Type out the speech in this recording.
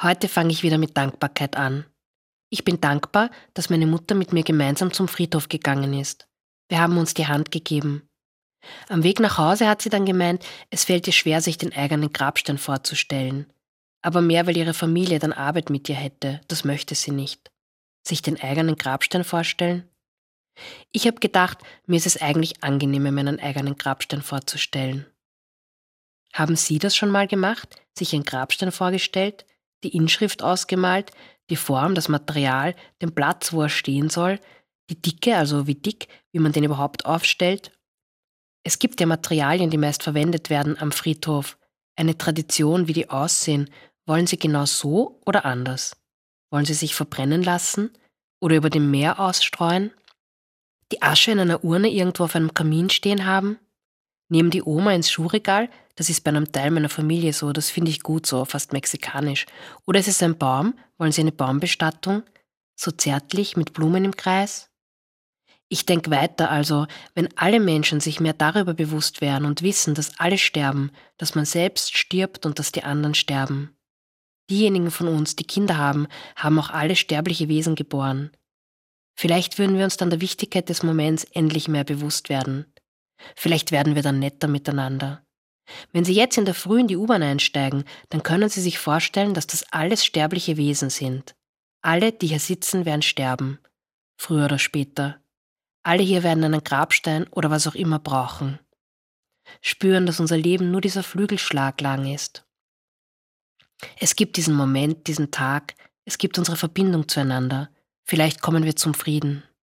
Heute fange ich wieder mit Dankbarkeit an. Ich bin dankbar, dass meine Mutter mit mir gemeinsam zum Friedhof gegangen ist. Wir haben uns die Hand gegeben. Am Weg nach Hause hat sie dann gemeint, es fällt ihr schwer, sich den eigenen Grabstein vorzustellen. Aber mehr, weil ihre Familie dann Arbeit mit ihr hätte, das möchte sie nicht. Sich den eigenen Grabstein vorstellen? Ich habe gedacht, mir ist es eigentlich angenehmer, meinen eigenen Grabstein vorzustellen. Haben Sie das schon mal gemacht, sich einen Grabstein vorgestellt, die Inschrift ausgemalt, die Form, das Material, den Platz, wo er stehen soll, die Dicke, also wie dick, wie man den überhaupt aufstellt? Es gibt ja Materialien, die meist verwendet werden am Friedhof. Eine Tradition, wie die aussehen. Wollen Sie genau so oder anders? Wollen Sie sich verbrennen lassen oder über dem Meer ausstreuen? Die Asche in einer Urne irgendwo auf einem Kamin stehen haben? Neben die Oma ins Schuhregal? Das ist bei einem Teil meiner Familie so, das finde ich gut so, fast mexikanisch. Oder ist es ein Baum? Wollen Sie eine Baumbestattung? So zärtlich mit Blumen im Kreis? Ich denke weiter also, wenn alle Menschen sich mehr darüber bewusst wären und wissen, dass alle sterben, dass man selbst stirbt und dass die anderen sterben. Diejenigen von uns, die Kinder haben, haben auch alle sterbliche Wesen geboren. Vielleicht würden wir uns dann der Wichtigkeit des Moments endlich mehr bewusst werden. Vielleicht werden wir dann netter miteinander. Wenn Sie jetzt in der Früh in die U-Bahn einsteigen, dann können Sie sich vorstellen, dass das alles sterbliche Wesen sind. Alle, die hier sitzen, werden sterben. Früher oder später. Alle hier werden einen Grabstein oder was auch immer brauchen. Spüren, dass unser Leben nur dieser Flügelschlag lang ist. Es gibt diesen Moment, diesen Tag, es gibt unsere Verbindung zueinander. Vielleicht kommen wir zum Frieden.